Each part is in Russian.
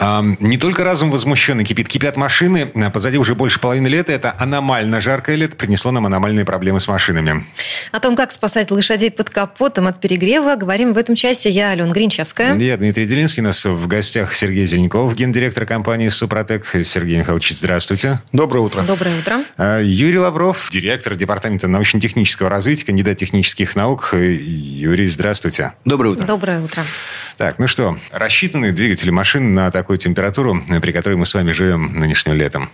Не только разум возмущенный кипит, кипят машины. А Позади уже больше половины лета. Это аномально жаркое лето принесло нам аномальные проблемы с машинами. О том, как спасать лошадей под капотом от перегрева, говорим в этом часе. Я, Алена Гринчевская. Я Дмитрий Делинский. У нас в гостях Сергей Зеленков, гендиректор компании «Супротек». Сергей Михайлович, здравствуйте. Доброе утро. Доброе утро. А, Юрий Лавров, директор департамента научно-технического развития, кандидат технических наук. Юрий, здравствуйте. Доброе утро. Доброе утро. Так, ну что, рассчитаны двигатели машин на такую температуру, при которой мы с вами живем нынешним летом?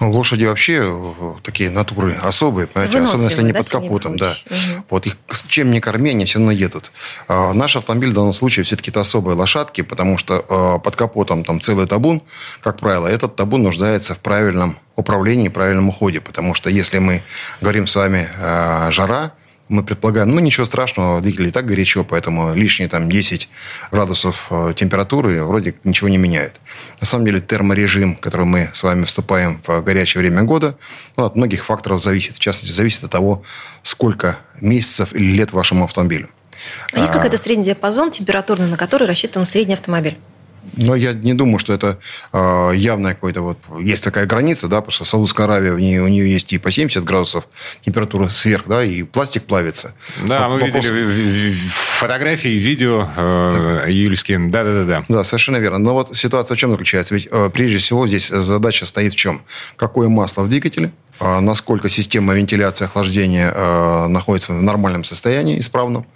Ну, Лошади вообще э, такие натуры особые, понимаете, особенно если они да, под капотом, да. Мгм. Вот их чем не корми, они все равно едут. А наш автомобиль в данном случае все-таки это особые лошадки, потому что э, под капотом там целый табун, как правило, этот табун нуждается в правильном управлении, правильном уходе, потому что если мы говорим с вами э, жара, мы предполагаем, ну, ничего страшного, в двигателе и так горячо, поэтому лишние там 10 градусов э, температуры вроде ничего не меняет. На самом деле терморежим, который мы с вами вступаем в горячее время года, ну, от многих факторов зависит. В частности, зависит от того, сколько месяцев или лет вашему автомобилю. А есть какой-то средний диапазон температурный, на который рассчитан средний автомобиль? Но я не думаю, что это э, явное какое-то вот... Есть такая граница, да, потому что Саудовская Аравия, в ней, у нее есть и по 70 градусов температура сверх, да, и пластик плавится. Да, Вот мы вопрос- видели фотографии, видео э, Юльские. Да-да-да. Да, совершенно верно. Но вот ситуация в чем заключается? Ведь э, прежде всего здесь задача стоит в чем? Какое масло в двигателе, насколько система вентиляции охлаждения э, находится в нормальном состоянии, исправном.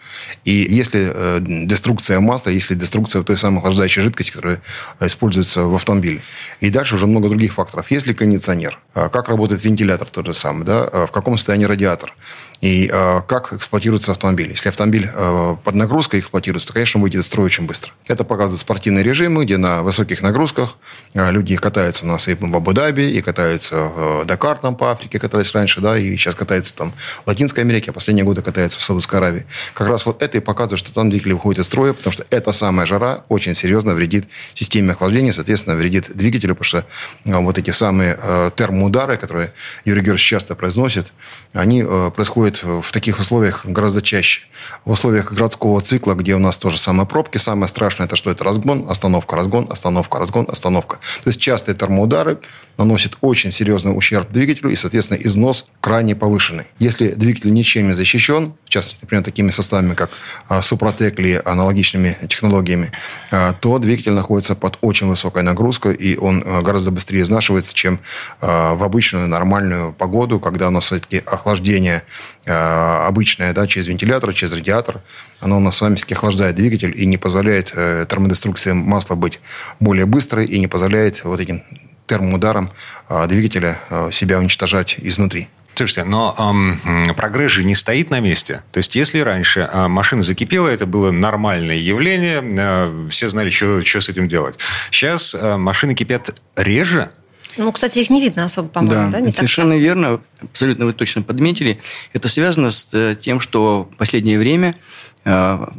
И если э, деструкция масла, если деструкция той самой охлаждающей жидкости, которая э, используется в автомобиле. И дальше уже много других факторов. Есть ли кондиционер? Э, Как работает вентилятор тот же самый? Да? Э, В каком состоянии радиатор? И э, как эксплуатируется автомобиль. Если автомобиль э, под нагрузкой эксплуатируется, то, конечно, выйдет из строя очень быстро. Это показывают спортивные режимы, где на высоких нагрузках э, люди катаются у нас и в Абу-Даби, и катаются в Дакар там по Африке катались раньше, да, и сейчас катаются там в Латинской Америке, а последние годы катаются в Саудовской Аравии. Как раз вот это и показывает, что там двигатели выходят из строя, потому что эта самая жара очень серьезно вредит системе охлаждения, соответственно, вредит двигателю, потому что э, вот эти самые э, термоудары, которые Юрий Георгиевич часто произносит, они э, происходят в таких условиях гораздо чаще. В условиях городского цикла, где у нас тоже самые пробки, самое страшное, это что? Это разгон, остановка, разгон, остановка, разгон, остановка. То есть частые термоудары наносят очень серьезный ущерб двигателю и, соответственно, износ крайне повышенный. Если двигатель ничем не защищен, в частности, например, такими составами, как а, Супротек или аналогичными технологиями, а, то двигатель находится под очень высокой нагрузкой, и он а, гораздо быстрее изнашивается, чем в обычную нормальную погоду, когда у нас все-таки охлаждение обычное, да, через вентилятор, через радиатор, оно у нас с вами все-таки охлаждает двигатель и не позволяет э, термодеструкции масла быть более быстрой и не позволяет вот этим термоударом а, двигателя себя уничтожать изнутри. Слушайте, но эм, прогресс же не стоит на месте. То есть, если раньше э, машина закипела, это было нормальное явление, э, все знали, что с этим делать. Сейчас э, машины кипят реже, Ну, кстати, их не видно особо, по-моему, да? Не так совершенно часто. верно. Абсолютно вы точно подметили. Это связано с э, тем, что в последнее время э,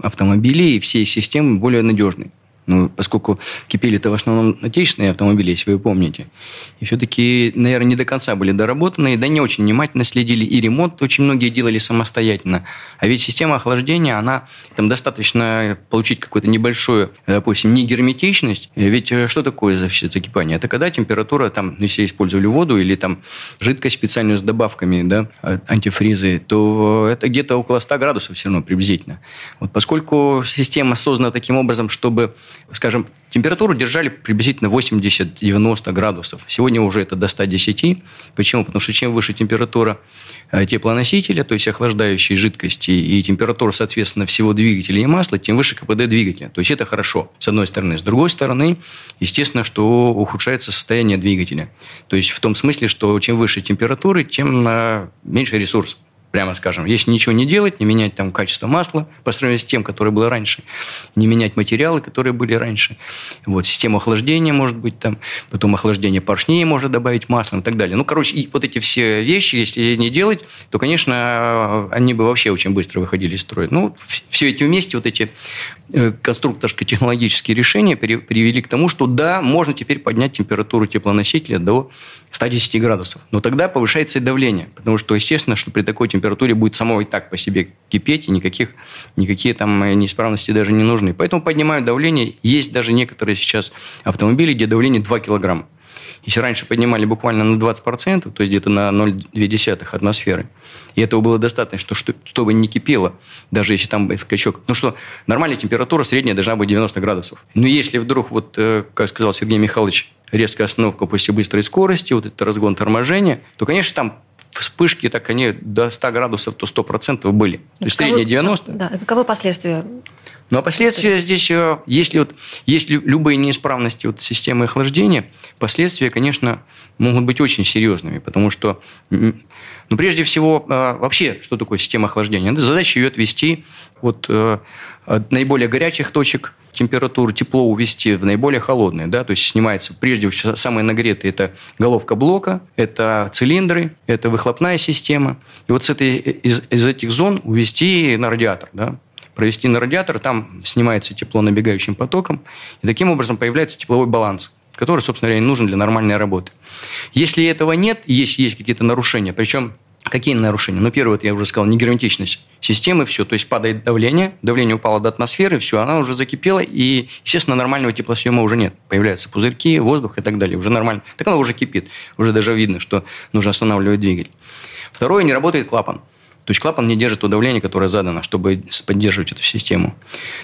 автомобили и все их системы более надежны. Ну, поскольку кипели-то в основном отечественные автомобили, если вы помните. И все-таки, наверное, не до конца были доработаны, да не очень внимательно следили. И ремонт очень многие делали самостоятельно. А ведь система охлаждения, она там достаточно получить какую-то небольшую, допустим, негерметичность. Ведь э, что такое за- закипание? Это когда температура, там, ну, если использовали воду или там жидкость специальную с добавками, да, э, антифризы, то это где-то около 100 градусов все равно приблизительно. Вот поскольку система создана таким образом, чтобы, скажем, температуру держали приблизительно 80-90 градусов. Сегодня уже это до 110. Почему? Потому что чем выше температура э, теплоносителя, то есть охлаждающей жидкости, и температура, соответственно, всего двигателя и масла, тем выше КПД двигателя. То есть это хорошо, с одной стороны. С другой стороны, естественно, что ухудшается состояние двигателя. То есть в том смысле, что чем выше температуры, тем э, меньше ресурс. Прямо скажем. Если ничего не делать, не менять там качество масла по сравнению с тем, которое было раньше, не менять материалы, которые были раньше. Вот, систему охлаждения может быть там, потом охлаждение поршней можно добавить маслом и так далее. Ну, короче, и вот эти все вещи, если не делать, то, конечно, они бы вообще очень быстро выходили из строя. Ну, все эти вместе, вот эти э, конструкторско-технологические решения привели к тому, что да, можно теперь поднять температуру теплоносителя до 110 градусов. Но тогда повышается и давление, потому что, естественно, что при такой температуре будет само и так по себе кипеть, и никаких, никакие там неисправности даже не нужны. Поэтому поднимают давление. Есть даже некоторые сейчас автомобили, где давление 2 килограмма. Если раньше поднимали буквально на 20%, то есть где-то на 0,2 атмосферы, и этого было достаточно, что, чтобы не кипело, даже если там скачок. Ну что, нормальная температура средняя должна быть 90 градусов. Но если вдруг, вот, э, как сказал Сергей Михайлович, резкая остановка после быстрой скорости, вот этот разгон торможения, то, конечно, там вспышки, так они до 100 градусов, то 100% были. То есть средняя 90. Да, каковы последствия? Ну, а последствия здесь, э, если, вот, если любые неисправности вот, системы охлаждения, последствия, конечно, могут быть очень серьезными, потому что, ну, прежде всего, э, вообще, что такое система охлаждения? Задача ее отвести от, э, от наиболее горячих точек температуру, тепло увести в наиболее холодные. Да? То есть снимается прежде всего самые нагретые. Это головка блока, это цилиндры, это выхлопная система. И вот с этой, из, из этих зон увести на радиатор. Да? провести на радиатор, там снимается тепло набегающим потоком, и таким образом появляется тепловой баланс, который, собственно говоря, нужен для нормальной работы. Если этого нет, если есть какие-то нарушения, причем Какие нарушения? Ну, первое, вот я уже сказал, негерметичность системы, все. То есть падает давление, давление упало до атмосферы, все, она уже закипела, и, естественно, нормального теплосъема уже нет. Появляются пузырьки, воздух и так далее. Уже нормально. Так она уже кипит. Уже даже видно, что нужно останавливать двигатель. Второе, не работает клапан. То есть клапан не держит то давление, которое задано, чтобы поддерживать эту систему.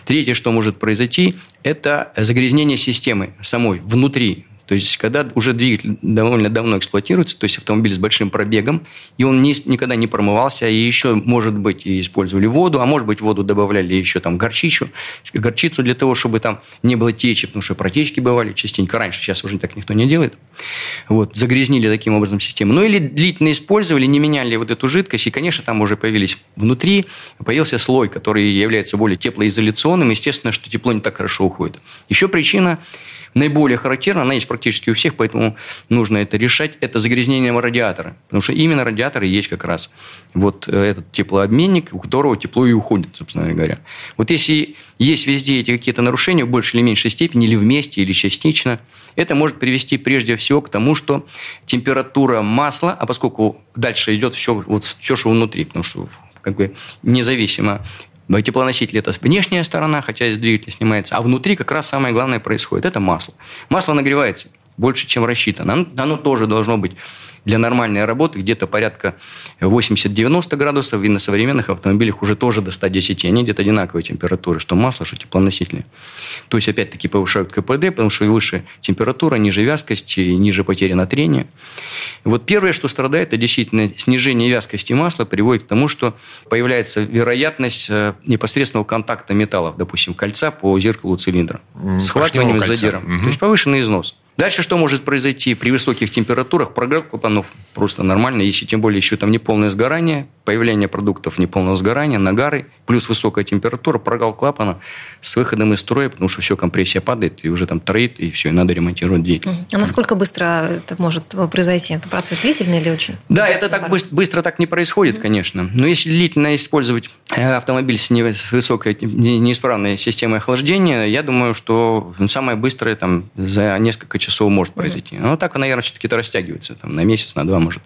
Третье, что может произойти, это загрязнение системы самой внутри. То есть, когда уже двигатель довольно давно эксплуатируется, то есть автомобиль с большим пробегом, и он не, никогда не промывался, и еще, может быть, и использовали воду, а может быть, воду добавляли еще там горчичу, горчицу для того, чтобы там не было течи, потому что протечки бывали частенько раньше, сейчас уже так никто не делает. Вот, загрязнили таким образом систему. Ну, или длительно использовали, не меняли вот эту жидкость, и, конечно, там уже появились внутри, появился слой, который является более теплоизоляционным, естественно, что тепло не так хорошо уходит. Еще причина наиболее характерна, она есть практически у всех, поэтому нужно это решать, это загрязнение радиатора. Потому что именно радиаторы есть как раз вот э, этот теплообменник, у которого тепло и уходит, собственно говоря. Вот если есть везде эти какие-то нарушения в большей или меньшей степени, или вместе, или частично, это может привести прежде всего к тому, что температура масла, а поскольку дальше идет все, вот все, что внутри, потому что как бы независимо Теплоноситель – это внешняя сторона, хотя из двигателя снимается, а внутри как раз самое главное происходит – это масло. Масло нагревается больше, чем рассчитано. Оно, оно тоже должно быть для нормальной работы где-то порядка 80-90 градусов, и на современных автомобилях уже тоже до 110. Они где-то одинаковые температуры, что масло, что теплоносители. То есть, опять-таки, повышают КПД, потому что выше температура, ниже вязкость, ниже потери на трение. вот первое, что страдает, это действительно снижение вязкости масла приводит к тому, что появляется вероятность э, непосредственного контакта металлов, допустим, кольца по зеркалу цилиндра. Схватыванием с задиром. Угу. То есть повышенный износ. Дальше что может произойти? При высоких температурах прогрев клапанов просто нормально, если тем более еще там неполное сгорание, появление продуктов неполного сгорания, нагары, плюс высокая температура, прогал клапана с выходом из строя, потому что все, компрессия падает, и уже там троит, и все, и надо ремонтировать двигатель. А насколько быстро это может произойти? Это процесс длительный или очень? Да, это так быстро, быстро так не происходит, конечно. Но если длительно использовать э, автомобиль с, высокой неисправной системой охлаждения, я думаю, что самое быстрое там за несколько часов может произойти. Но так, наверное, все-таки это растягивается там, на месяц, на два может.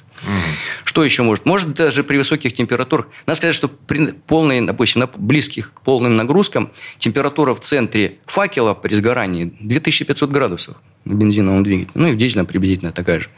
Что еще может? Может даже при высоких температурах. Надо сказать, что при полной, допустим, близких к полным нагрузкам температура в центре факела при сгорании 2500 градусов на бензиновом двигателе. Ну и в дизельном приблизительно такая же.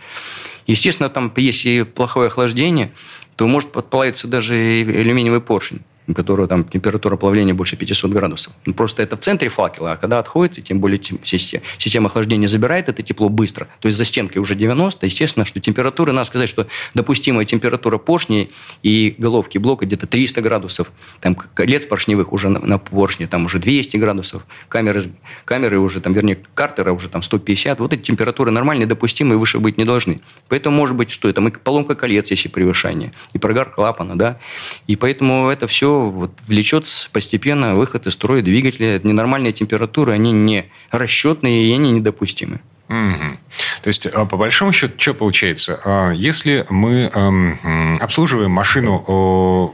Естественно, там, если плохое охлаждение, то может подплавиться даже алюминиевый поршень у которого там температура плавления больше 500 градусов. Ну, просто это в центре факела, а когда отходит, тем более система, система охлаждения забирает это тепло быстро, то есть за стенкой уже 90, естественно, что температура, надо сказать, что допустимая температура поршней и головки блока где-то 300 градусов. Там колец поршневых уже на, на поршне, там уже 200 градусов. Камеры, камеры уже, там, вернее, картера уже там 150. Вот эти температуры нормальные, допустимые, выше быть не должны. Поэтому может быть, что это? Поломка колец, если превышение. И прогар клапана, да. И поэтому это все вот влечет постепенно выход из строя двигателя. Ненормальные температуры, они не расчетные и они недопустимы. Угу. То есть, а, по большому счету, что получается? А, если мы эм, обслуживаем машину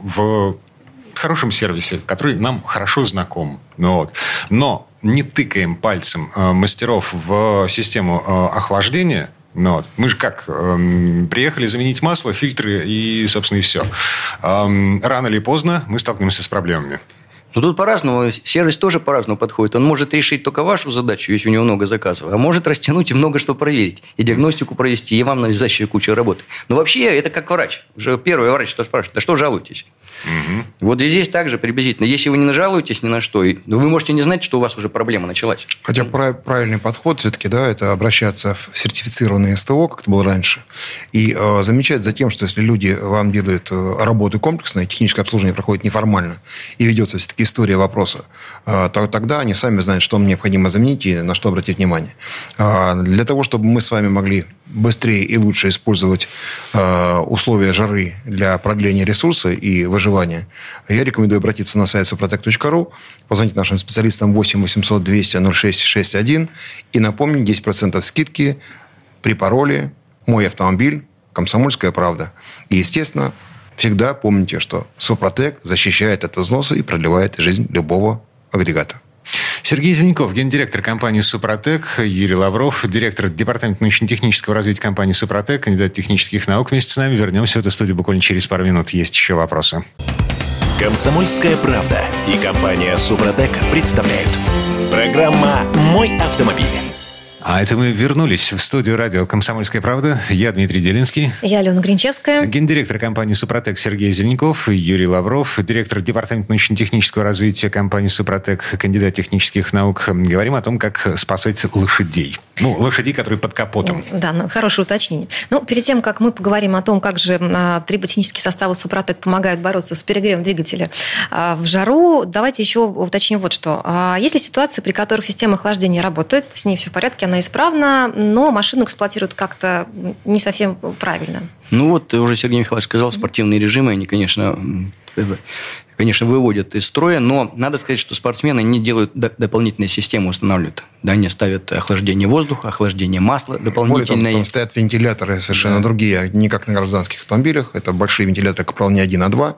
в хорошем сервисе, который нам хорошо знаком, ну вот, но не тыкаем пальцем э, мастеров в систему э, охлаждения, ну, вот. Мы же как? Эм, приехали заменить масло, фильтры и, собственно, и все. Эм, рано или поздно мы столкнемся с проблемами. Ну, тут по-разному. Сервис тоже по-разному подходит. Он может решить только вашу задачу, если у него много заказов, а может растянуть и много что проверить. И диагностику провести, и вам навязащая куча работы. Но вообще это как врач. Уже первый врач что спрашивает, да что жалуетесь? Угу. Вот здесь также приблизительно. Если вы не нажалуетесь ни на что, вы можете не знать, что у вас уже проблема началась. Хотя правильный подход все-таки, да, это обращаться в сертифицированное СТО, как это было раньше, и э, замечать за тем, что если люди вам делают э, работы комплексные, техническое обслуживание проходит неформально, и ведется все-таки история вопроса, э, то тогда они сами знают, что необходимо заменить и на что обратить внимание. Э, для того, чтобы мы с вами могли быстрее и лучше использовать э, условия жары для продления ресурса и выживания, я рекомендую обратиться на сайт suprotec.ru, позвонить нашим специалистам 8 800 200 0661 и напомнить 10% скидки при пароле «Мой автомобиль», «Комсомольская правда». И, естественно, всегда помните, что Супротек защищает от износа и продлевает жизнь любого агрегата. Сергей Зеленков, гендиректор компании «Супротек», Юрий Лавров, директор департамента научно-технического развития компании «Супротек», кандидат технических наук вместе с нами. Вернемся в эту студию буквально через пару минут. Есть еще вопросы. Комсомольская правда и компания «Супротек» представляют. Программа «Мой автомобиль». А это мы вернулись в студию радио «Комсомольская правда». Я Дмитрий Делинский. Я Алена Гринчевская. Гендиректор компании «Супротек» Сергей Зеленков. Юрий Лавров. Директор департамента научно-технического развития компании «Супротек», кандидат технических наук. Говорим о том, как спасать лошадей. Ну, лошадей, которые под капотом. Да, ну, хорошее уточнение. Ну, перед тем, как мы поговорим о том, как же а, триботехнические составы «Супротек» помогают бороться с перегревом двигателя а, в жару, давайте еще уточним вот что. А, есть ли ситуации, при которых система охлаждения работает, с ней все в порядке, она исправна, но машину эксплуатируют как-то не совсем правильно. Ну вот, уже Сергей Михайлович сказал, спортивные режимы, они, конечно, конечно, выводят из строя, но надо сказать, что спортсмены не делают дополнительные системы, устанавливают. Да, они ставят охлаждение воздуха, охлаждение масла дополнительное. Более того, там стоят вентиляторы совершенно да. другие, не как на гражданских автомобилях. Это большие вентиляторы, как правило, не один, а два.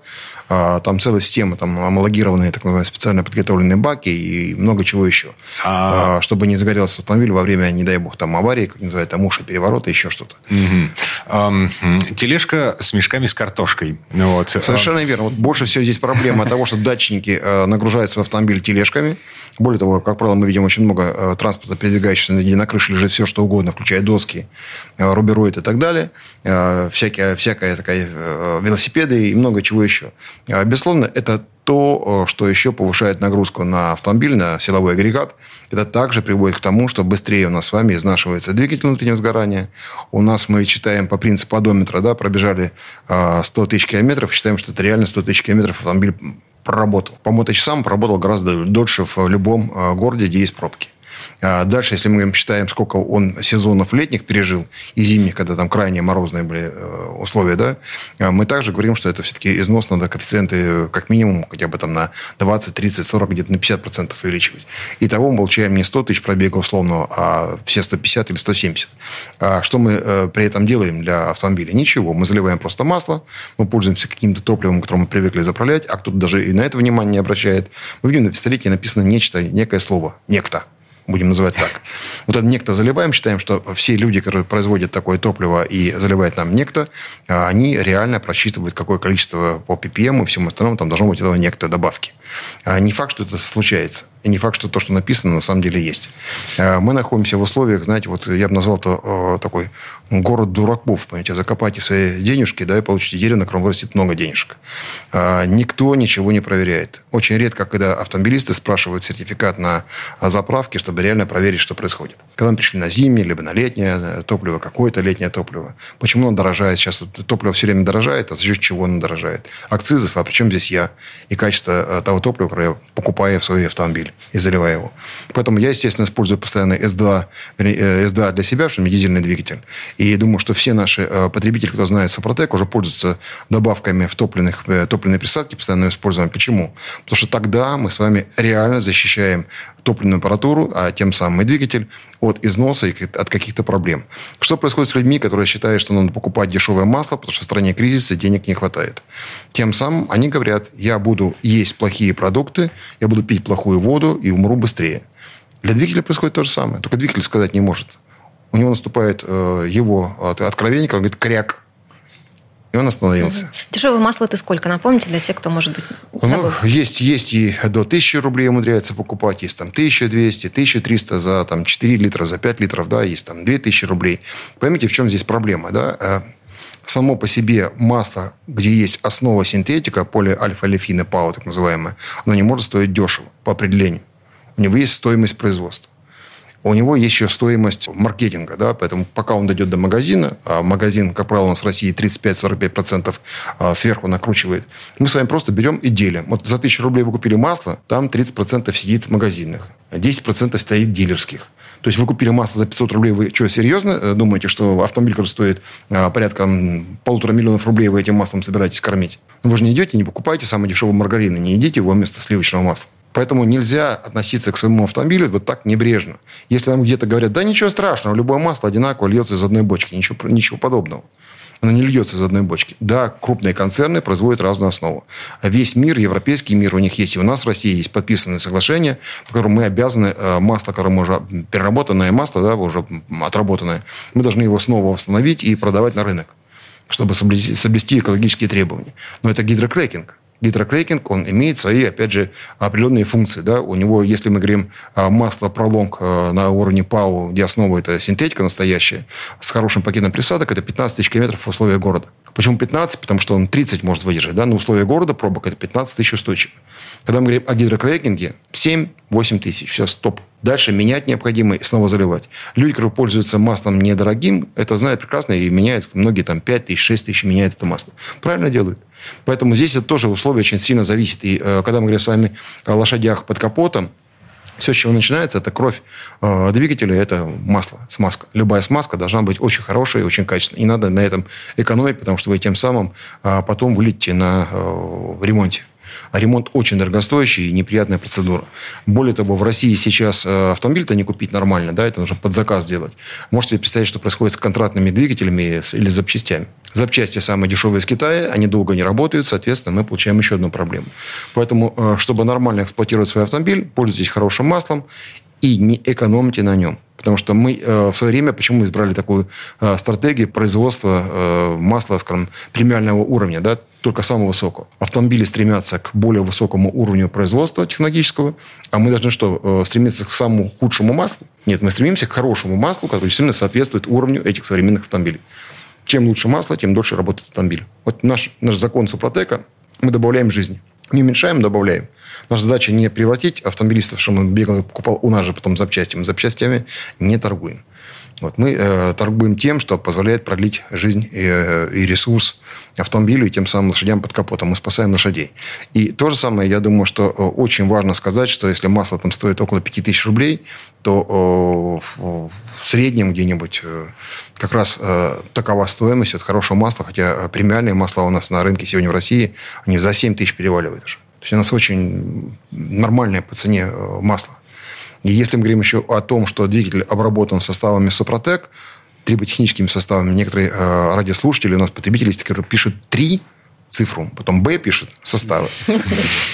А, там целая система, там амалогированные, так называемые, специально подготовленные баки и много чего еще. А... а чтобы не загорелся автомобиль во время, не дай бог, там аварии, как называют, там уши переворота, еще что-то. Угу. Тележка с мешками с картошкой. Вот. Совершенно верно. Вот больше всего здесь проблема того, что датчики э, нагружаются в автомобиль тележками. Более того, как правило, мы видим очень много э, транспорта, передвигающегося, где на крыше лежит все, что угодно, включая доски, э, рубероид и так далее. Всякие, всякая такая велосипеды и много чего еще. Безусловно, это то, что еще повышает нагрузку на автомобиль, на силовой агрегат. Это также приводит к тому, что быстрее у нас с вами изнашивается двигатель внутреннего сгорания. У нас мы считаем по принципу одометра, да, пробежали 100 тысяч километров, считаем, что это реально 100 тысяч километров автомобиль проработал. По моточасам проработал гораздо дольше в любом городе, где есть пробки. А дальше, если мы считаем, сколько он сезонов летних пережил и зимних, когда там крайне морозные были э, условия, да, а мы также говорим, что это все-таки износ надо коэффициенты э, как минимум хотя бы там на 20, 30, 40, где-то на 50 процентов увеличивать. Итого мы получаем не 100 тысяч пробега условного, а все 150 или 170. А что мы э, при этом делаем для автомобиля? Ничего. Мы заливаем просто масло, мы пользуемся каким-то топливом, которым мы привыкли заправлять, а кто-то даже и на это внимание не обращает. Мы видим на пистолете написано нечто, некое слово. Некто будем называть так. Вот это некто заливаем, считаем, что все люди, которые производят такое топливо и заливают нам некто, а, они реально просчитывают, какое количество по ppm и всему остальному там должно быть этого некто добавки. А не факт, что это случается. И не факт, что то, что написано, на самом деле есть. А мы находимся в условиях, знаете, вот я бы назвал это э, такой город дураков. Понимаете, закопайте свои денежки, да, и получите дерево, на котором вырастет много денежек. А, никто ничего не проверяет. Очень редко, когда автомобилисты спрашивают сертификат на заправке, чтобы реально проверить, что происходит. Когда мы пришли на зимнее, либо на летнее э, топливо, какое-то летнее топливо. Почему оно дорожает? Сейчас топливо все время дорожает, а за счет чего оно дорожает? Акцизов, а причем здесь я? И качество э, того топлива, которое я покупаю в свой автомобиль и заливаю его. Поэтому я, естественно, использую постоянно S2, S2 э, для себя, что у меня дизельный двигатель. И думаю, что все наши потребители, кто знает Сопротек, уже пользуются добавками в топливных, топливные присадки, постоянно используем. Почему? Потому что тогда мы с вами реально защищаем топливную аппаратуру, а тем самым и двигатель от износа и от каких-то проблем. Что происходит с людьми, которые считают, что надо покупать дешевое масло, потому что в стране кризис и денег не хватает? Тем самым они говорят, я буду есть плохие продукты, я буду пить плохую воду и умру быстрее. Для двигателя происходит то же самое, только двигатель сказать не может. У него наступает э, его откровение, когда он говорит «кряк», и он остановился. Угу. Дешевое масло это сколько? Напомните для тех, кто, может быть, забыл. Ну, есть, есть и до 1000 рублей умудряется покупать. Есть там 1200, 1300 за там, 4 литра, за 5 литров. Да, есть там 2000 рублей. Поймите, в чем здесь проблема. Да? Э, само по себе масло, где есть основа синтетика, полиальфа-лефины ПАО, так называемое, оно не может стоить дешево по определению. У него есть стоимость производства у него есть еще стоимость маркетинга, да, поэтому пока он дойдет до магазина, а магазин, как правило, у нас в России 35-45% а, сверху накручивает, мы с вами просто берем и делим. Вот за 1000 рублей вы купили масло, там 30% сидит магазинных, 10% стоит дилерских. То есть вы купили масло за 500 рублей, вы что, серьезно э, думаете, что автомобиль, который стоит а, порядка полутора миллионов рублей, вы этим маслом собираетесь кормить? Ну, вы же не идете, не покупаете самый дешевый маргарин, не едите его вместо сливочного масла. Поэтому нельзя относиться к своему автомобилю вот так небрежно. Если нам где-то говорят, да ничего страшного, любое масло одинаково льется из одной бочки. Ничего, ничего подобного. Оно не льется из одной бочки. Да, крупные концерны производят разную основу. Весь мир, европейский мир у них есть. И у нас в России есть подписанные соглашения, по которым мы обязаны э, масло, которое мы уже переработанное масло, да, уже отработанное, мы должны его снова восстановить и продавать на рынок чтобы соблюсти, соблюсти экологические требования. Но это гидрокрекинг гидрокрекинг, он имеет свои, опять же, определенные функции. Да? У него, если мы говорим масло пролонг э, на уровне ПАУ, где основа это синтетика настоящая, с хорошим пакетом присадок, это 15 тысяч километров в условиях города. Почему 15? Потому что он 30 может выдержать. Да? На условия города пробок это 15 тысяч устойчив. Когда мы говорим о гидрокрекинге, 7-8 тысяч. Все, стоп. Дальше менять необходимо и снова заливать. Люди, которые пользуются маслом недорогим, это знают прекрасно и меняют. Многие там 5 тысяч, 6 тысяч меняют это масло. Правильно делают. Поэтому здесь это тоже условие очень сильно зависит. И э, когда мы говорим с вами о лошадях под капотом, все, с чего начинается, это кровь э, двигателя, это масло, смазка. Любая смазка должна быть очень хорошая и очень качественная. И надо на этом экономить, потому что вы тем самым э, потом вылетите на э, ремонте. А ремонт очень дорогостоящий и неприятная процедура. Более того, в России сейчас э, автомобиль-то не купить нормально, да, это нужно под заказ делать. Можете себе представить, что происходит с контрактными двигателями или с запчастями. Запчасти самые дешевые из Китая, они долго не работают, соответственно, мы получаем еще одну проблему. Поэтому, э, чтобы нормально эксплуатировать свой автомобиль, пользуйтесь хорошим маслом и не экономьте на нем. Потому что мы э, в свое время, почему мы избрали такую э, стратегию производства э, масла, скажем, премиального уровня, да, только самого высокого. Автомобили стремятся к более высокому уровню производства технологического, а мы должны что, э, стремиться к самому худшему маслу? Нет, мы стремимся к хорошему маслу, которое действительно соответствует уровню этих современных автомобилей. Чем лучше масло, тем дольше работает автомобиль. Вот наш, наш закон Супротека, мы добавляем жизни. Не уменьшаем, добавляем. Наша задача не превратить автомобилистов, что он бегал и покупал у нас же потом запчасти. Мы запчастями не торгуем. Вот мы э, торгуем тем, что позволяет продлить жизнь и, э, и ресурс автомобилю, и тем самым лошадям под капотом. Мы спасаем лошадей. И то же самое, я думаю, что э, очень важно сказать, что если масло там стоит около 5000 рублей, то э, в среднем где-нибудь э, как раз э, такова стоимость от хорошего масла, хотя премиальные масла у нас на рынке сегодня в России, они за 7 тысяч переваливают уже. То есть у нас очень нормальное по цене масло. И если мы говорим еще о том, что двигатель обработан составами Супротек, триботехническими составами, некоторые э, радиослушатели, у нас потребители, которые пишут три цифру, потом Б пишет составы.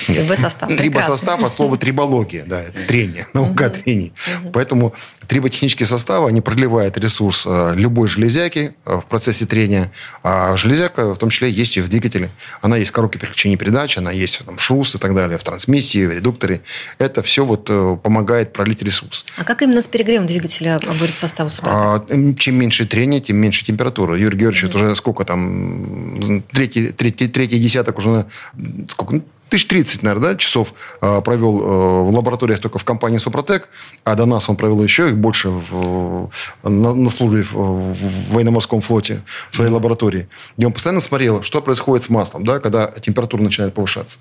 Б-состав. Трибосостав от слова трибология, да, это трение, наука трений. Поэтому Триботехнические составы, они продлевают ресурс э, любой железяки э, в процессе трения. А железяка в том числе есть и в двигателе. Она есть в коробке переключения передач, она есть там, в шус и так далее, в трансмиссии, в редукторе. Это все вот э, помогает пролить ресурс. А как именно с перегревом двигателя борются составы? А, чем меньше трения, тем меньше температура. Юрий Георгиевич, mm-hmm. уже сколько там, третий, третий, третий десяток уже, сколько, ну, тысяч тридцать, наверное, да, часов э, провел э, в лабораториях только в компании «Супротек», а до нас он провел еще их больше в, на, на службе в, в военно-морском флоте, в своей лаборатории, где он постоянно смотрел, что происходит с маслом, да, когда температура начинает повышаться.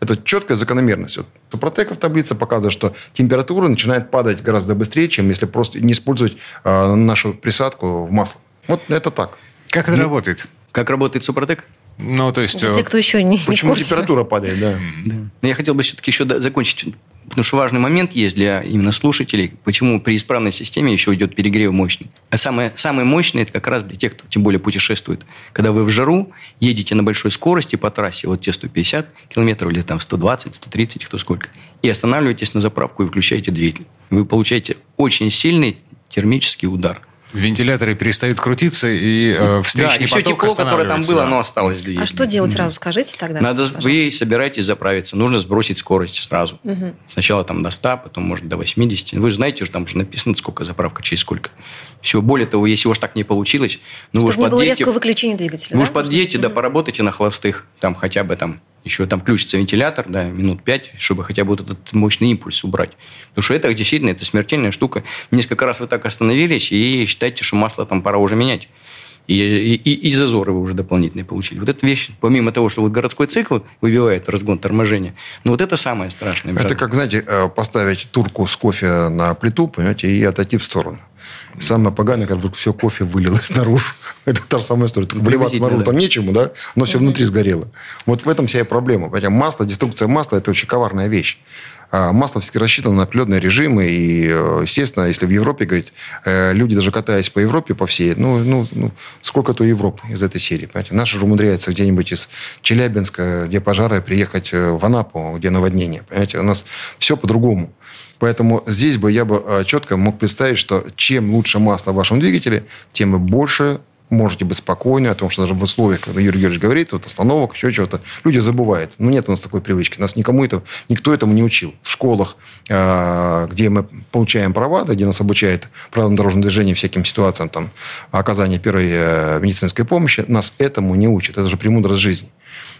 Это четкая закономерность. Вот Супротека в таблице показывает, что температура начинает падать гораздо быстрее, чем если просто не использовать э, нашу присадку в масло. Вот это так. Как это ну, работает? Как работает Супротек? Ну, то есть... Для тех, кто еще не Почему не температура падает, да. да. Но я хотел бы все-таки еще закончить Потому что важный момент есть для именно слушателей, почему при исправной системе еще идет перегрев мощный. А самое, самое мощное, это как раз для тех, кто тем более путешествует. Когда вы в жару едете на большой скорости по трассе, вот те 150 километров или там 120, 130, кто сколько, и останавливаетесь на заправку и включаете двигатель. Вы получаете очень сильный термический удар – Вентиляторы перестают крутиться, и э, встречный да, и все тепло, которое там было, оно осталось. Для а что делать сразу, скажите тогда? Надо, вы собираетесь заправиться, нужно сбросить скорость сразу. Угу. Сначала там до 100, потом, может, до 80. Вы же знаете, что там уже написано, сколько заправка, через сколько. Все, более того, если уж так не получилось, ну Чтобы вы уж не подъедете... было резкого выключения двигателя, Вы да? уж подъедете, да, поработайте на холостых, там хотя бы там еще там включится вентилятор, да, минут пять, чтобы хотя бы вот этот мощный импульс убрать. Потому что это действительно это смертельная штука. Несколько раз вы так остановились и считаете, что масло там пора уже менять. И, и, и, зазоры вы уже дополнительные получили. Вот эта вещь, помимо того, что вот городской цикл выбивает разгон торможения, ну вот это самое страшное. Это как, знаете, э, поставить турку с кофе на плиту, понимаете, и отойти в сторону. Самое поганое, вдруг все кофе вылилось наружу. Это та же самая история. Вливаться наружу да. там нечему, да? Но все внутри сгорело. Вот в этом вся и проблема. Хотя масло, деструкция масла – это очень коварная вещь. А масло все-таки рассчитано на определенные режимы. И, э, естественно, если в Европе говорить, э, люди даже катаясь по Европе, по всей, ну, ну, ну сколько-то Европы из этой серии. Понимаете? Наши же умудряются где-нибудь из Челябинска, где пожары, приехать э, в Анапу, где наводнение. Понимаете? У нас все по-другому. Поэтому здесь бы я бы э, четко мог представить, что чем лучше масло в вашем двигателе, тем вы больше можете быть спокойны о том, что даже в условиях, когда Юрий Георгиевич говорит, вот остановок, еще чего-то, люди забывают. Ну, нет у нас такой привычки. Нас никому это, никто этому не учил. В школах, э, где мы получаем права, где нас обучают правилам дорожного движения, всяким ситуациям, там, оказания первой э, медицинской помощи, нас этому не учат. Это же премудрость жизни.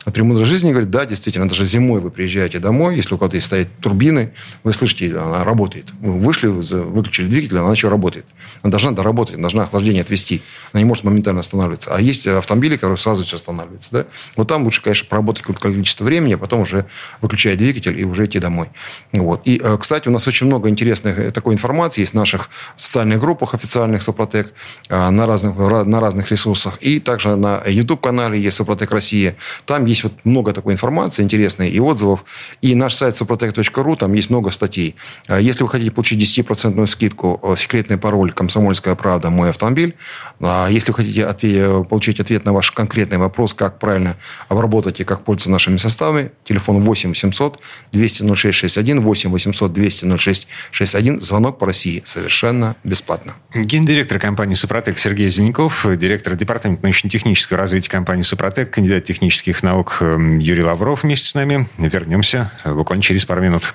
А премудрость жизни говорит, да, действительно, даже зимой вы приезжаете домой, если у кого-то есть стоят турбины, вы слышите, она работает. Вы вышли, выключили двигатель, она еще работает. Она должна доработать, должна охлаждение отвести. Она не может моментально останавливаться. А есть автомобили, которые сразу все останавливаются. Да? Вот там лучше, конечно, поработать какое-то количество времени, а потом уже выключать двигатель и уже идти домой. Вот. И, э, кстати, у нас очень много интересной э, такой информации есть в наших социальных группах официальных Супротек э, на разных, на разных ресурсах. И также на YouTube-канале есть Супротек Россия. Там есть есть вот много такой информации интересной и отзывов. И наш сайт suprotec.ru, там есть много статей. А если вы хотите получить 10% скидку, э, секретный пароль «Комсомольская правда. Мой автомобиль». А если вы хотите ответ, получить ответ на ваш конкретный вопрос, как правильно обработать и как пользоваться нашими составами, телефон 8 800 200 0661, 8 800 200 0661, звонок по России совершенно бесплатно. Гендиректор компании «Супротек» Сергей Зеленков, директор департамента научно-технического развития компании «Супротек», кандидат технических наук наук эм, Юрий Лавров вместе с нами. Вернемся буквально через пару минут.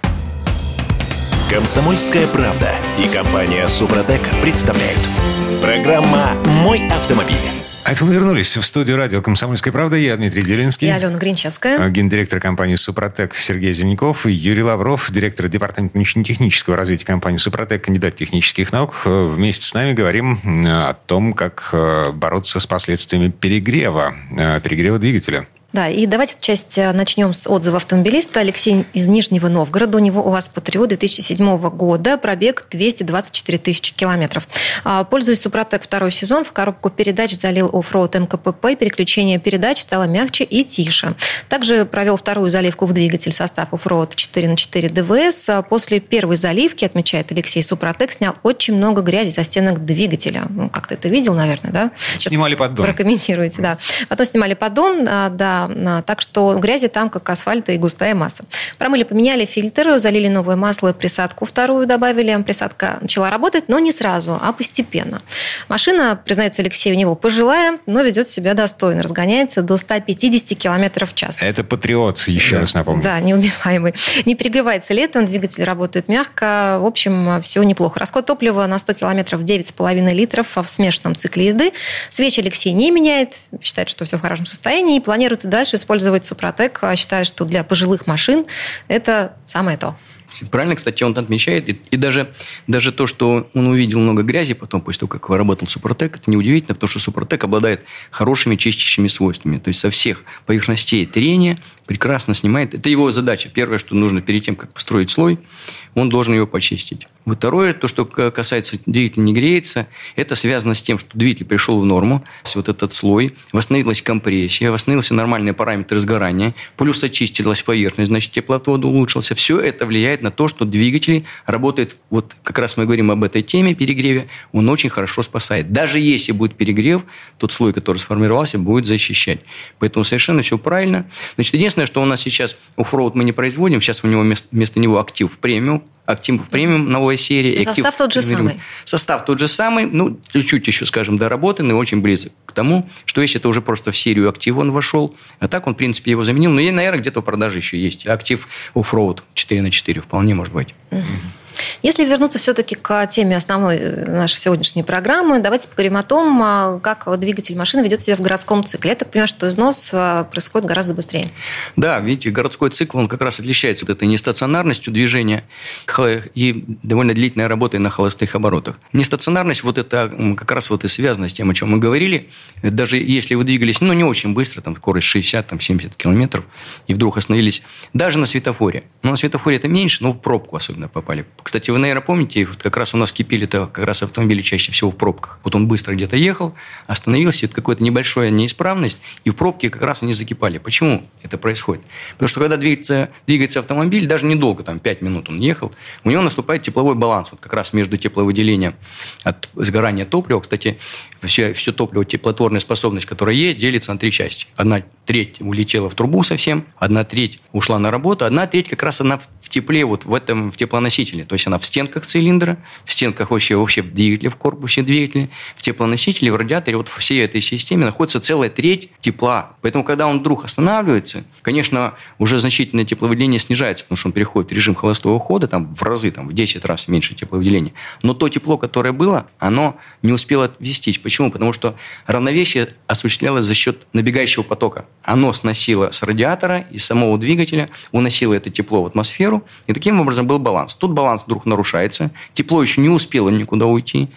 Комсомольская правда и компания Супротек представляют. Программа «Мой автомобиль». А это мы вернулись в студию радио «Комсомольская правда». Я Дмитрий Делинский. Я Алена Гринчевская. Э, гендиректор компании «Супротек» Сергей Зеленяков. Юрий Лавров, директор департамента научно-технического развития компании «Супротек», кандидат технических наук. Э, вместе с нами говорим о том, как э, бороться с последствиями перегрева, перегрева двигателя. Да, и давайте часть э, начнем с отзыва автомобилиста. Алексей из Нижнего Новгорода. У него УАЗ Патриот 2007 года. Пробег 224 тысячи километров. А, пользуясь Супротек второй сезон, в коробку передач залил оффроуд МКПП. Переключение передач стало мягче и тише. Также провел вторую заливку в двигатель состав оффроуд 4 на 4 ДВС. А после первой заливки, отмечает Алексей, Супротек снял очень много грязи со стенок двигателя. Ну, как ты это видел, наверное, да? Сейчас снимали поддон. Прокомментируйте, да. Потом снимали поддон, а, да, а, так что грязи там как асфальта и густая масса. Промыли, поменяли фильтр, залили новое масло, присадку вторую добавили. Присадка начала работать, но не сразу, а постепенно. Машина, признается Алексей, у него пожилая, но ведет себя достойно. Разгоняется до 150 км в час. Это патриот, еще Да. раз напомню. Да, неубиваемый. Не перегревается летом, двигатель работает мягко. В общем, все неплохо. Расход топлива на 100 километров 9,5 литров в смешанном цикле езды. Свечи Алексей не меняет, считает, что все в хорошем состоянии и планирует дальше использовать Супротек, а считая, что для пожилых машин это самое то. Правильно, кстати, он отмечает. И, и даже, даже то, что он увидел много грязи потом, после того, как работал Супротек, это неудивительно, потому что Супротек обладает хорошими чистящими свойствами. То есть со всех поверхностей трения прекрасно снимает. Это его задача. Первое, что нужно перед тем, как построить слой, он должен его почистить. Второе, то, что касается двигателя не греется, это связано с тем, что двигатель пришел в норму, вот этот слой, восстановилась компрессия, восстановился нормальные параметры сгорания, плюс очистилась поверхность, значит, теплоотвод улучшился. Все это влияет на то, что двигатель работает, вот как раз мы говорим об этой теме перегреве, он очень хорошо спасает. Даже если будет перегрев, тот слой, который сформировался, будет защищать. Поэтому совершенно все правильно. Значит, единственное, что у нас сейчас оффроуд мы не производим, сейчас у него вместо, вместо него актив премиум, актив премиум новая серия. и Состав актив тот же самый. Состав тот же самый, ну, чуть-чуть еще, скажем, доработанный, очень близок к тому, что если это уже просто в серию актив он вошел, а так он, в принципе, его заменил. Но, наверное, где-то в продаже еще есть актив оффроуд 4 на 4 вполне может быть. Если вернуться все-таки к теме основной э, нашей сегодняшней программы, давайте поговорим о том, а, как двигатель машины ведет себя в городском цикле. Я так понимаю, что износ а, происходит гораздо быстрее. Да, видите, городской цикл, он как раз отличается от этой нестационарностью движения и довольно длительной работой на холостых оборотах. Нестационарность, вот это как раз вот и связано с тем, о чем мы говорили. Даже если вы двигались, ну, не очень быстро, там, скорость 60, там, 70 километров, и вдруг остановились, даже на светофоре. Ну, на светофоре это меньше, но в пробку особенно попали. Кстати, вы, наверное, помните, вот как раз у нас кипели-то как раз автомобили чаще всего в пробках. Вот он быстро где-то ехал, остановился, это какая-то небольшая неисправность, и в пробке как раз они закипали. Почему это происходит? Потому что когда двигается, двигается автомобиль, даже недолго, там 5 минут он ехал, у него наступает тепловой баланс, вот как раз между тепловыделением от сгорания топлива. Кстати, все, все топливо, теплотворная способность, которая есть, делится на три части. Одна треть улетела в трубу совсем, одна треть ушла на работу, одна треть как раз она в тепле, вот в этом, в теплоносителе. То есть она в стенках цилиндра, в стенках вообще, вообще в двигателе, в корпусе двигателя, в теплоносителе, в радиаторе. Вот в всей этой системе находится целая треть тепла. Поэтому, когда он вдруг останавливается, конечно, уже значительное тепловыделение снижается, потому что он переходит в режим холостого хода, там в разы, там в 10 раз меньше тепловыделения. Но то тепло, которое было, оно не успело ввестись. Почему? Потому что равновесие осуществлялось за счет набегающего потока. Оно сносило с радиатора и самого двигателя, уносило это тепло в атмосферу, и таким образом был баланс. Тут баланс вдруг нарушается, тепло еще не успело никуда уйти,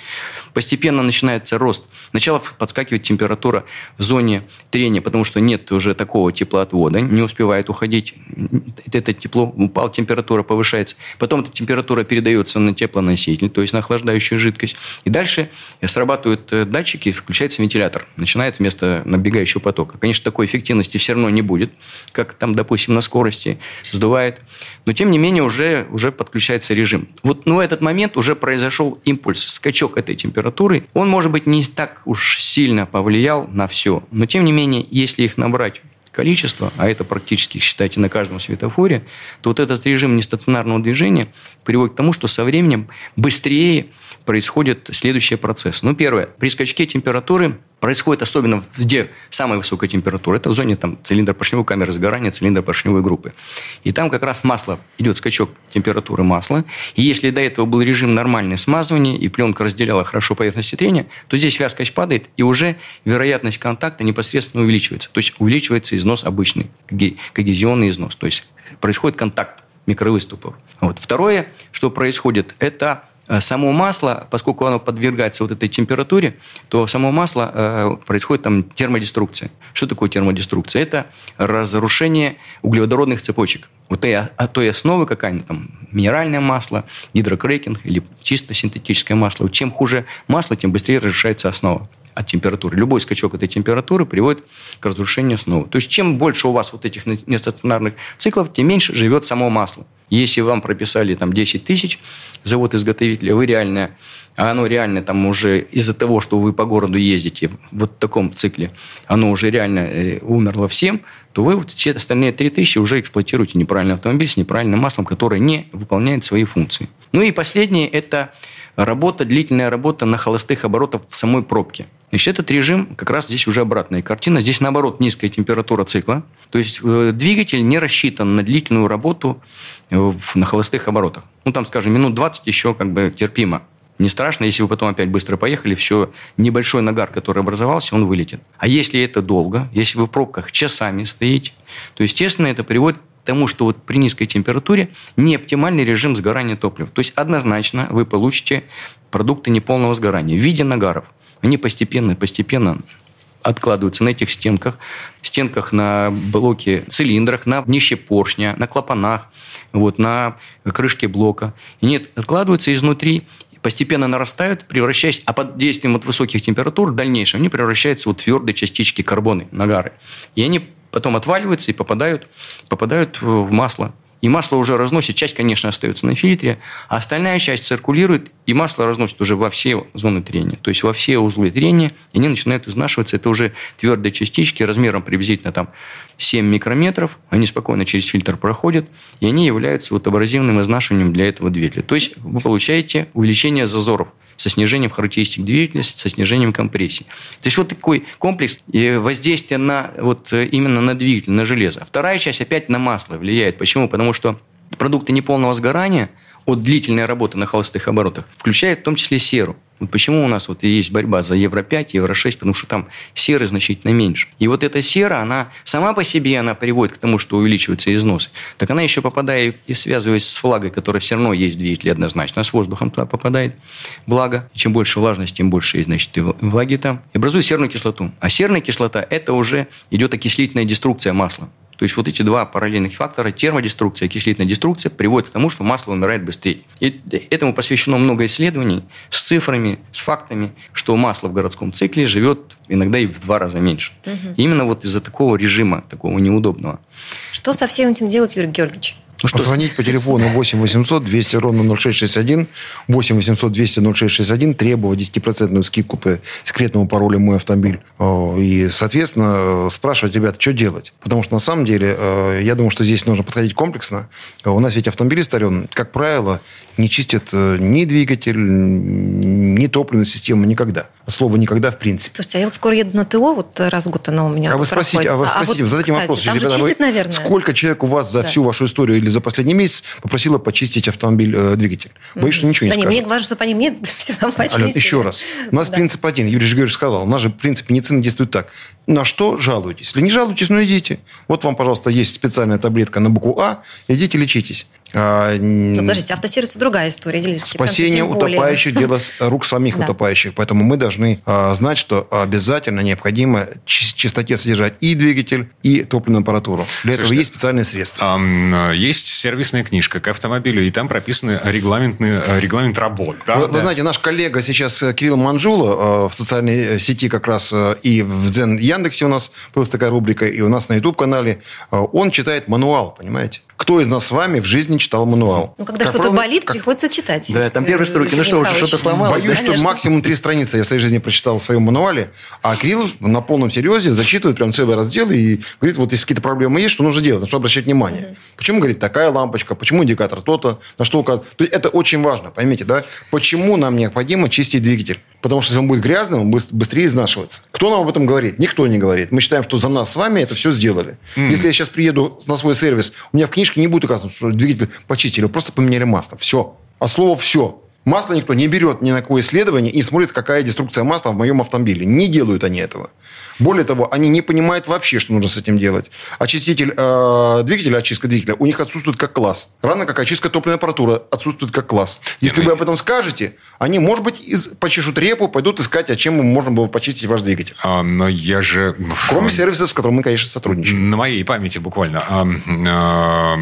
постепенно начинается рост. Сначала подскакивает температура в зоне трения, потому что нет уже такого теплоотвода, не успевает уходить. Это тепло, упала температура, повышается. Потом эта температура передается на теплоноситель, то есть на охлаждающую жидкость. И дальше срабатывают э, датчики, включается вентилятор. Начинает вместо набегающего потока. Конечно, такой эффективности все равно не будет, как там, допустим, на скорости сдувает. Но, тем не менее, уже, уже подключается режим. Вот ну, в этот момент уже произошел импульс, скачок этой температуры. Он, может быть, не так уж сильно повлиял на все. Но, тем не менее, если их набрать количество, а это практически, считайте, на каждом светофоре, то вот этот режим нестационарного движения приводит к тому, что со временем быстрее происходит следующий процесс. Ну, первое. При скачке температуры происходит особенно где самая высокая температура. Это в зоне там, цилиндра поршневой камеры сгорания, цилиндра поршневой группы. И там как раз масло, идет скачок температуры масла. И если до этого был режим нормальное смазывание, и пленка разделяла хорошо поверхности трения, то здесь вязкость падает, и уже вероятность контакта непосредственно увеличивается. То есть увеличивается износ обычный, когезионный износ. То есть происходит контакт микровыступов. Вот. Второе, что происходит, это само масло, поскольку оно подвергается вот этой температуре, то само масло э, происходит там термодеструкция. Что такое термодеструкция? Это разрушение углеводородных цепочек. Вот и от той основы какая-нибудь там минеральное масло, гидрокрекинг или чисто синтетическое масло. Чем хуже масло, тем быстрее разрушается основа от температуры. Любой скачок этой температуры приводит к разрушению основы. То есть, чем больше у вас вот этих нестационарных циклов, тем меньше живет само масло. Если вам прописали там 10 тысяч, завод-изготовителя, вы реально, а оно реально там уже из-за того, что вы по городу ездите в вот таком цикле, оно уже реально э, умерло всем, то вы вот все остальные 3 тысячи уже эксплуатируете неправильный автомобиль с неправильным маслом, которое не выполняет свои функции. Ну и последнее – это работа, длительная работа на холостых оборотах в самой пробке. Значит, этот режим как раз здесь уже обратная картина. Здесь, наоборот, низкая температура цикла. То есть э, двигатель не рассчитан на длительную работу э, на холостых оборотах. Ну, там, скажем, минут 20 еще как бы терпимо. Не страшно, если вы потом опять быстро поехали, все, небольшой нагар, который образовался, он вылетит. А если это долго, если вы в пробках часами стоите, то, естественно, это приводит к тому, что вот при низкой температуре не оптимальный режим сгорания топлива. То есть однозначно вы получите продукты неполного сгорания в виде нагаров. Они постепенно, постепенно откладываются на этих стенках, стенках на блоке цилиндрах, на днище поршня, на клапанах, вот, на крышке блока. И нет, откладываются изнутри, постепенно нарастают, превращаясь, а под действием вот высоких температур в дальнейшем они превращаются в твердые частички карбона, нагары. И они потом отваливаются и попадают, попадают в масло. И масло уже разносит, часть, конечно, остается на фильтре, а остальная часть циркулирует, и масло разносит уже во все зоны трения, то есть во все узлы трения, и они начинают изнашиваться. Это уже твердые частички размером приблизительно там 7 микрометров, они спокойно через фильтр проходят, и они являются вот абразивным изнашиванием для этого двигателя. То есть вы получаете увеличение зазоров со снижением характеристик двигателя, со снижением компрессии. То есть вот такой комплекс воздействия на, вот, именно на двигатель, на железо. Вторая часть опять на масло влияет. Почему? Потому что продукты неполного сгорания от длительной работы на холостых оборотах включают в том числе серу. Вот почему у нас вот есть борьба за Евро-5, Евро-6, потому что там серы значительно меньше. И вот эта сера, она сама по себе она приводит к тому, что увеличиваются износы. Так она еще попадает и связываясь с влагой, которая все равно есть в двигателе однозначно, а с воздухом туда попадает влага. И чем больше влажность, тем больше значит, и влаги там. И образует серную кислоту. А серная кислота – это уже идет окислительная деструкция масла. То есть вот эти два параллельных фактора, термодеструкция и окислительная деструкция, приводят к тому, что масло умирает быстрее. И этому посвящено много исследований с цифрами, с фактами, что масло в городском цикле живет иногда и в два раза меньше. Угу. Именно вот из-за такого режима, такого неудобного. Что со всем этим делать, Юрий Георгиевич? Ну, что... Позвонить по телефону 8 800 200 ровно 0661, 8 800 200 0661, требовать 10% скидку по секретному паролю «Мой автомобиль». И, соответственно, спрашивать ребят, что делать. Потому что, на самом деле, э, я думаю, что здесь нужно подходить комплексно. У нас ведь автомобилисты, как правило, не чистят э, ни двигатель, ни топливную систему никогда. Слово «никогда» в принципе. Слушайте, а я вот скоро еду на ТО, вот раз в год она у меня А вы спросите, а вы спросите, а вот, задайте кстати, вопрос. Там же чистят, вы, наверное. Сколько человек у вас за да. всю вашу историю или за последний месяц попросило почистить автомобиль, э, двигатель? Боюсь, что ничего да не скажут. мне важно, чтобы они мне все там почистили. Ален, еще раз. У нас да. принцип один. Юрий Жигорьевич сказал. У нас же принцип медицины действует так. На что жалуетесь? Если не жалуетесь, ну идите. Вот вам, пожалуйста, есть специальная таблетка на букву А. Идите, лечитесь. А, ну, подождите, автосервис – другая история. Спасение утопающих – дело рук самих да. утопающих. Поэтому мы должны а, знать, что обязательно необходимо чистоте содержать и двигатель, и топливную аппаратуру. Для Слушайте, этого есть специальные средства. А, есть сервисная книжка к автомобилю, и там прописаны регламентный, регламент работ. Да? Вы, да. вы знаете, наш коллега сейчас э, Кирилл Манжула в социальной э, сети как раз э, и в Дзен Яндексе у нас была такая рубрика, и у нас на YouTube-канале, он читает мануал, понимаете? Кто из нас с вами в жизни читал мануал? Ну, когда что-то болит, как... приходится читать. Да, там первые строки. Ну что, уже что-то сломалось? Боюсь, да? что максимум три страницы я в своей жизни прочитал в своем мануале, а Кирилл на полном серьезе зачитывает прям целый раздел и говорит, вот если какие-то проблемы есть, что нужно делать, на что обращать внимание. Угу. Почему, говорит, такая лампочка, почему индикатор то-то, на что указывать. То есть это очень важно, поймите, да? Почему нам необходимо чистить двигатель? Потому что если он будет грязным, он быстрее изнашиваться. Кто нам об этом говорит? Никто не говорит. Мы считаем, что за нас с вами это все сделали. Mm. Если я сейчас приеду на свой сервис, у меня в книжке не будет указано, что двигатель почистили, просто поменяли масло. Все. А слово «все». Масло никто не берет ни на какое исследование и смотрит, какая деструкция масла в моем автомобиле. Не делают они этого. Более того, они не понимают вообще, что нужно с этим делать. Очиститель э, двигателя, очистка двигателя у них отсутствует как класс. Равно как очистка топливной аппаратуры отсутствует как класс. Если вы об этом скажете, они, может быть, из, почешут репу, пойдут искать, а чем можно было почистить ваш двигатель. А, но я же... Кроме сервисов, с которыми мы, конечно, сотрудничаем. На моей памяти буквально. А, а,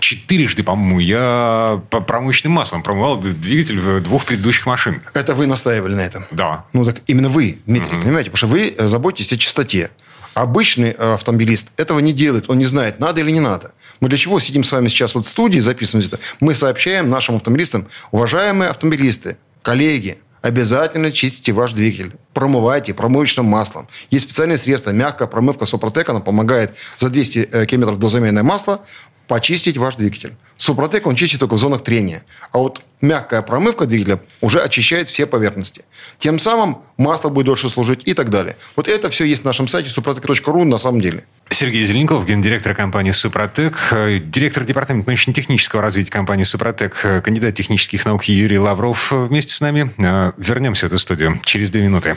четырежды, по-моему, я по промышленным маслом промывал двигатель двух предыдущих машин. Это вы настаивали на этом? Да. Ну, так именно вы, Дмитрий, угу. понимаете? Потому что вы заботитесь о чистоте. Обычный э, автомобилист этого не делает. Он не знает, надо или не надо. Мы для чего сидим с вами сейчас вот в студии, записываем это? Мы сообщаем нашим автомобилистам, уважаемые автомобилисты, коллеги, обязательно чистите ваш двигатель. Промывайте промывочным маслом. Есть специальные средства. Мягкая промывка Супротек, она помогает за 200 э, км до замены масла почистить ваш двигатель. Супротек он чистит только в зонах трения. А вот мягкая промывка двигателя уже очищает все поверхности. Тем самым масло будет дольше служить и так далее. Вот это все есть на нашем сайте suprotec.ru на самом деле. Сергей Зеленков, гендиректор компании «Супротек», директор департамента научно-технического развития компании «Супротек», кандидат технических наук Юрий Лавров вместе с нами. Вернемся в эту студию через две минуты.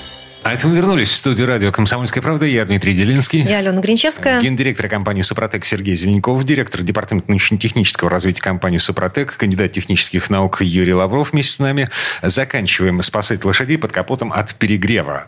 А это мы вернулись в студию радио «Комсомольская правда». Я Дмитрий Делинский. Я Алена Гринчевская. Гендиректор компании «Супротек» Сергей Зеленков. Директор департамента научно-технического развития компании «Супротек». Кандидат технических наук Юрий Лавров вместе с нами. Заканчиваем спасать лошадей под капотом от перегрева.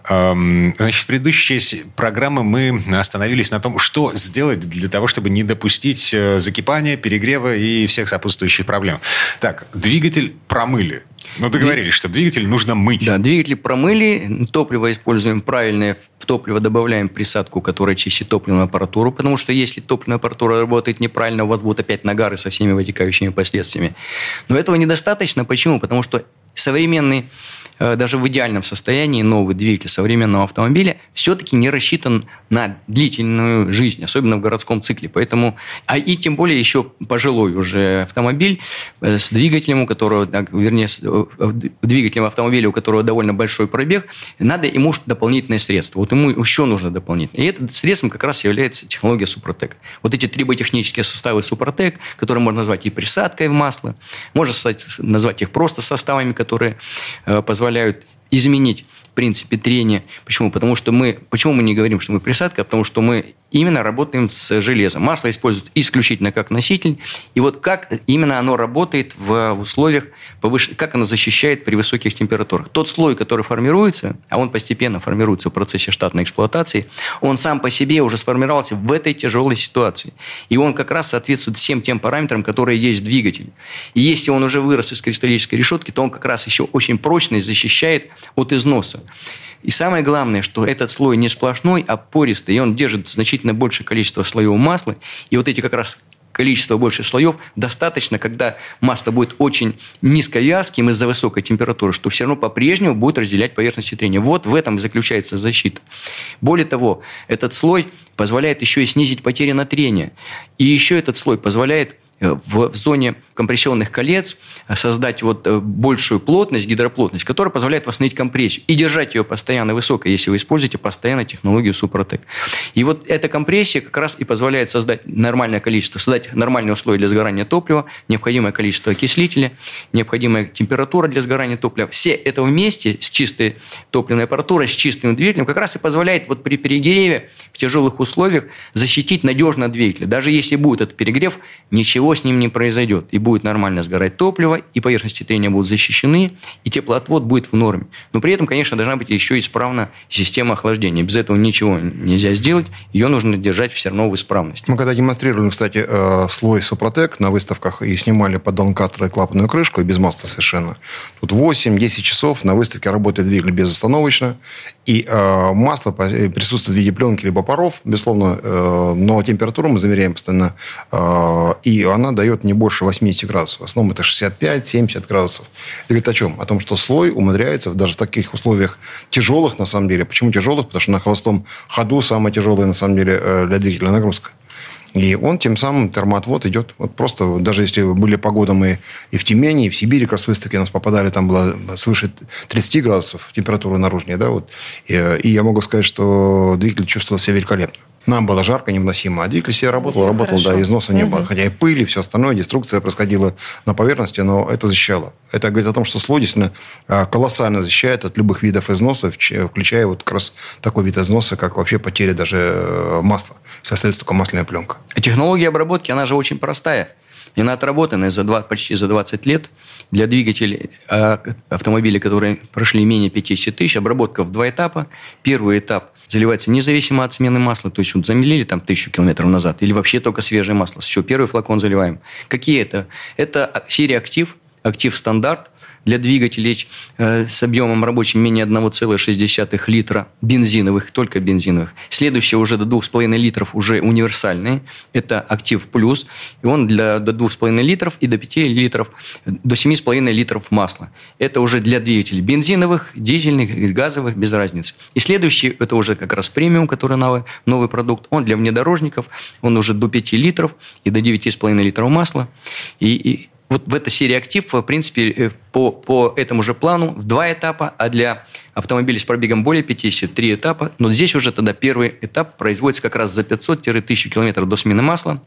Значит, в предыдущей части программы мы остановились на том, что сделать для того, чтобы не допустить э, закипания, перегрева и всех сопутствующих проблем. Так, двигатель промыли. Ну, договорились, что двигатель нужно мыть. Да, двигатель промыли, топливо используем правильное, в топливо добавляем присадку, которая чистит топливную аппаратуру, потому что если топливная аппаратура работает неправильно, у вас будут опять нагары со всеми вытекающими последствиями. Но этого недостаточно. Почему? Потому что современный даже в идеальном состоянии новый двигатель современного автомобиля все-таки не рассчитан на длительную жизнь, особенно в городском цикле. Поэтому, а и тем более еще пожилой уже автомобиль э, с двигателем, у которого, вернее, э, двигателем автомобиля, у которого довольно большой пробег, надо ему дополнительное средство. Вот ему еще нужно дополнительное. И этим средством как раз является технология Супротек. Вот эти триботехнические составы Супротек, которые можно назвать и присадкой в масло, можно назвать их просто составами, которые позволяют позволяют изменить в принципе трения. Почему? Потому что мы, почему мы не говорим, что мы присадка? Потому что мы именно работаем с железом. Масло используется исключительно как носитель. И вот как именно оно работает в условиях, повыш... как оно защищает при высоких температурах. Тот слой, который формируется, а он постепенно формируется в процессе штатной эксплуатации, он сам по себе уже сформировался в этой тяжелой ситуации. И он как раз соответствует всем тем параметрам, которые есть в двигателе. И если он уже вырос из кристаллической решетки, то он как раз еще очень прочно защищает от износа. И самое главное, что этот слой не сплошной, а пористый, и он держит значительно большее количество слоев масла. И вот эти как раз количество больше слоев достаточно, когда масло будет очень низковязким из-за высокой температуры, что все равно по-прежнему будет разделять поверхности трения. Вот в этом заключается защита. Более того, этот слой позволяет еще и снизить потери на трение. И еще этот слой позволяет в, в зоне компрессионных колец э, создать вот э, большую плотность, гидроплотность, которая позволяет восстановить компрессию и держать ее постоянно высокой, если вы используете постоянно технологию Супротек. И вот эта компрессия как раз и позволяет создать нормальное количество, создать нормальные условия для сгорания топлива, необходимое количество окислителя, необходимая температура для сгорания топлива. Все это вместе с чистой топливной аппаратурой, с чистым двигателем как раз и позволяет вот при перегреве в тяжелых условиях защитить надежно двигатель. Даже если будет этот перегрев, ничего с ним не произойдет. И будет нормально сгорать топливо, и поверхности трения будут защищены, и теплоотвод будет в норме. Но при этом, конечно, должна быть еще исправна система охлаждения. Без этого ничего нельзя сделать. Ее нужно держать все равно в исправности. Мы когда демонстрировали, кстати, э, слой Супротек на выставках и снимали под донкатор клапанную крышку, и без масла совершенно. Тут 8-10 часов на выставке работает двигатель безостановочно. И э, масло присутствует в виде пленки либо паров, безусловно, э, но температуру мы замеряем постоянно. Э, и она дает не больше 80 градусов. В основном это 65-70 градусов. Это говорит о чем? О том, что слой умудряется даже в таких условиях тяжелых, на самом деле. Почему тяжелых? Потому что на холостом ходу самая тяжелая, на самом деле, э, для двигателя нагрузка. И он тем самым, термоотвод идет. Вот просто, даже если были погоды мы и в Тюмени, и в Сибири, как раз выставки нас попадали, там было свыше 30 градусов температура наружная, да, вот. И, и я могу сказать, что двигатель чувствовал себя великолепно. Нам было жарко, невыносимо. А двигатель себе работал, работал, хорошо. да, износа не угу. было. Хотя и пыли, все остальное, деструкция происходила на поверхности, но это защищало. Это говорит о том, что слой действительно а, колоссально защищает от любых видов износа, включая вот как раз такой вид износа, как вообще потеря даже э, масла. Состоит масляная пленка. А технология обработки, она же очень простая. И она отработана за 2, почти за 20 лет. Для двигателей а, автомобилей, которые прошли менее 50 тысяч, обработка в два этапа. Первый этап заливается независимо от смены масла, то есть вот замелили там тысячу километров назад, или вообще только свежее масло. Все, первый флакон заливаем. Какие это? Это серия актив, актив стандарт, для двигателей э, с объемом рабочим менее 1,6 литра бензиновых, только бензиновых. Следующее уже до 2,5 литров уже универсальный. Это Актив Плюс. И он для, до 2,5 литров и до 5 литров, до 7,5 литров масла. Это уже для двигателей бензиновых, дизельных, газовых, без разницы. И следующий, это уже как раз премиум, который новый, новый продукт. Он для внедорожников. Он уже до 5 литров и до 9,5 литров масла. И, и вот в этой серии актив, в принципе, э, по, по этому же плану в два этапа, а для автомобилей с пробегом более 50 – три этапа. Но здесь уже тогда первый этап производится как раз за 500-1000 километров до смены масла.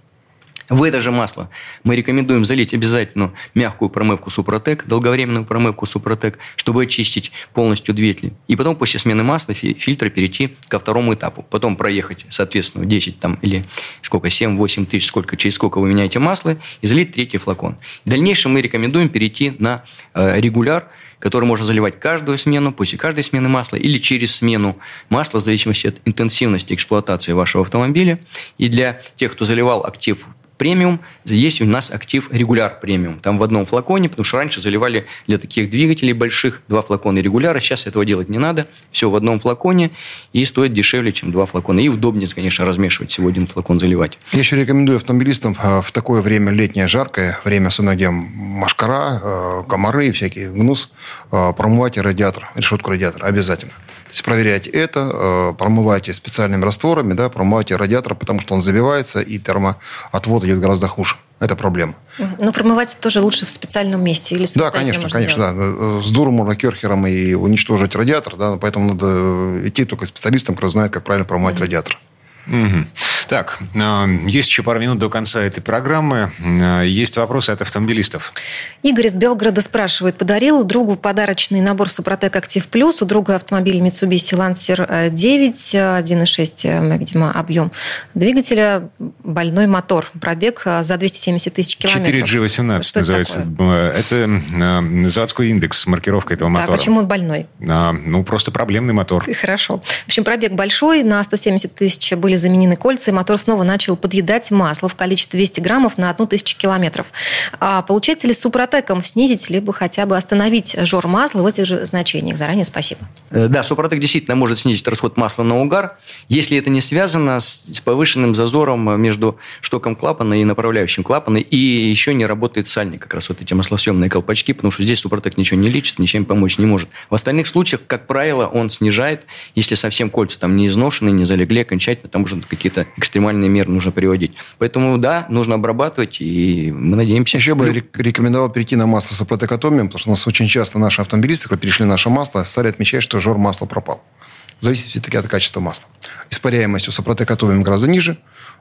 В это же масло мы рекомендуем залить обязательно мягкую промывку Супротек, долговременную промывку Супротек, чтобы очистить полностью двигатель. И потом после смены масла фильтра перейти ко второму этапу. Потом проехать, соответственно, 10 там, или сколько, 7-8 тысяч, сколько, через сколько вы меняете масло, и залить третий флакон. В дальнейшем мы рекомендуем перейти на э, регуляр, который можно заливать каждую смену, после каждой смены масла или через смену масла, в зависимости от интенсивности эксплуатации вашего автомобиля. И для тех, кто заливал актив премиум, есть у нас актив регуляр премиум. Там в одном флаконе, потому что раньше заливали для таких двигателей больших два флакона регуляра. Сейчас этого делать не надо. Все в одном флаконе и стоит дешевле, чем два флакона. И удобнее, конечно, размешивать всего один флакон заливать. Я еще рекомендую автомобилистам э, в такое время летнее, жаркое, время, особенно где машкара, э, комары и всякий гнус, э, промывать радиатор, решетку радиатора обязательно. То есть проверяйте это, промывайте специальными растворами, да, промывайте радиатор, потому что он забивается, и термоотвод идет гораздо хуже. Это проблема. Но промывать тоже лучше в специальном месте или Да, конечно, конечно, да. С дуром, керхером и уничтожить радиатор, да, поэтому надо идти только специалистам, кто знает, как правильно промывать mm-hmm. радиатор. Угу. Так, а, есть еще пару минут до конца этой программы. А, есть вопросы от автомобилистов. Игорь из Белгорода спрашивает. Подарил другу подарочный набор Супротек Актив Плюс. У друга автомобиль Mitsubishi Lancer 9, 1,6, видимо, объем двигателя, больной мотор. Пробег а, за 270 тысяч километров. 4G18 Что называется. Это, это заводской индекс, маркировка этого мотора. Да, почему он больной? А, ну, просто проблемный мотор. Хорошо. В общем, пробег большой, на 170 тысяч были заменены кольца, мотор снова начал подъедать масло в количестве 200 граммов на одну тысячу километров. А получается ли с Супротеком снизить, либо хотя бы остановить жор масла в этих же значениях? Заранее спасибо. Э, да, Супротек действительно может снизить расход масла на угар, если это не связано с повышенным зазором между штоком клапана и направляющим клапана, и еще не работает сальник, как раз вот эти маслосъемные колпачки, потому что здесь Супротек ничего не лечит, ничем помочь не может. В остальных случаях, как правило, он снижает, если совсем кольца там не изношены, не залегли окончательно, там уже какие-то экстремальные меры нужно приводить. Поэтому, да, нужно обрабатывать, и мы надеемся... Еще бы рекомендовал перейти на масло с апротекатомием, потому что у нас очень часто наши автомобилисты, которые перешли на наше масло, стали отмечать, что жор масла пропал. Зависит все-таки от качества масла. Испаряемость у сапротекатомием гораздо ниже,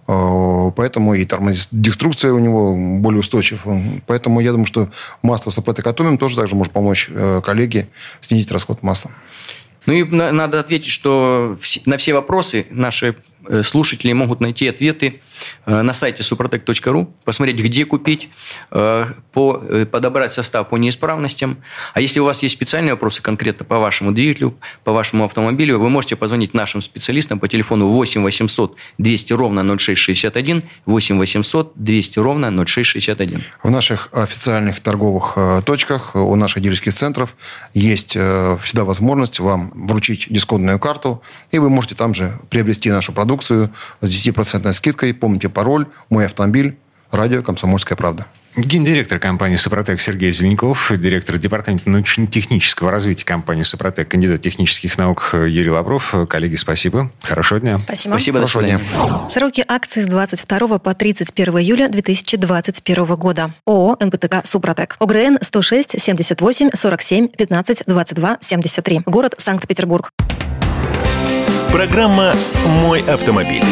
э, поэтому и термодеструкция у него более устойчива. Поэтому я думаю, что масло с апротекатомием тоже также может помочь э, коллеге снизить расход масла. Ну и надо ответить, что на все вопросы наши слушатели могут найти ответы. э, на сайте suprotec.ru, посмотреть, где купить, э, по, подобрать состав по неисправностям. А если у вас есть специальные вопросы конкретно по вашему двигателю, по вашему автомобилю, вы можете позвонить нашим специалистам по телефону 8 800 200 ровно 0661, 8 800 200 ровно 0661. В наших официальных торговых точках, у наших дилерских центров есть всегда возможность вам вручить дисконтную карту, и вы можете там же приобрести нашу продукцию с 10% скидкой. Помните пароль «Мой автомобиль», радио «Комсомольская правда». Гендиректор компании «Супротек» Сергей Зеленков, директор департамента научно-технического развития компании «Супротек», кандидат технических наук Юрий Лавров. Коллеги, спасибо. Хорошего дня. Спасибо. Спасибо, Хорошего дня. Сроки акций с 22 по 31 июля 2021 года. ООО «НПТК Супротек». ОГРН 106 78 47 15 22 73. Город Санкт-Петербург. Программа «Мой автомобиль».